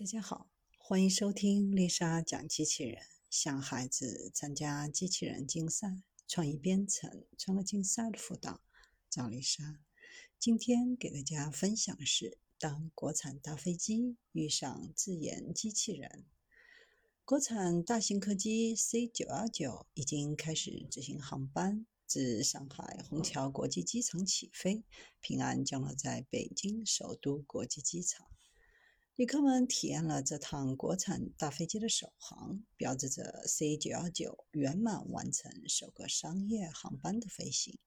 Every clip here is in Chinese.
大家好，欢迎收听丽莎讲机器人，向孩子参加机器人竞赛、创意编程、创客竞赛的辅导，找丽莎。今天给大家分享的是：当国产大飞机遇上自研机器人。国产大型客机 C 九幺九已经开始执行航班，自上海虹桥国际机场起飞，平安降落在北京首都国际机场。旅客们体验了这趟国产大飞机的首航，标志着 C 九幺九圆满完成首个商业航班的飞行。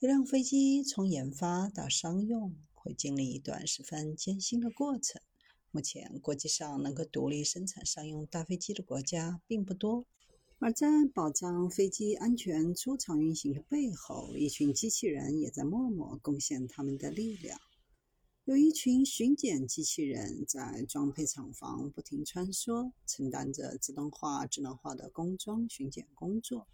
一辆飞机从研发到商用，会经历一段十分艰辛的过程。目前，国际上能够独立生产商用大飞机的国家并不多。而在保障飞机安全出厂运行的背后，一群机器人也在默默贡献他们的力量。有一群巡检机器人在装配厂房不停穿梭，承担着自动化、智能化的工装巡检工作。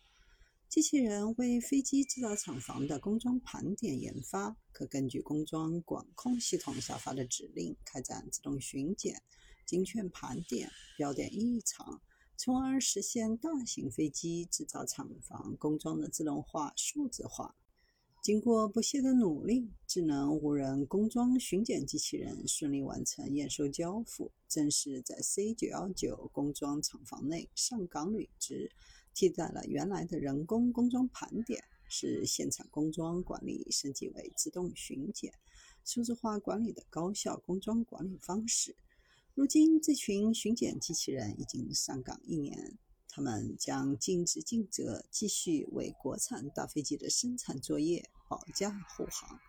机器人为飞机制造厂房的工装盘点研发，可根据工装管控系统下发的指令开展自动巡检、精确盘点、标点异常，从而实现大型飞机制造厂房工装的自动化、数字化。经过不懈的努力，智能无人工装巡检机器人顺利完成验收交付，正式在 C 九幺九工装厂房内上岗履职，替代了原来的人工工装盘点，使现场工装管理升级为自动巡检、数字化管理的高效工装管理方式。如今，这群巡检机器人已经上岗一年。他们将尽职尽责，继续为国产大飞机的生产作业保驾护航。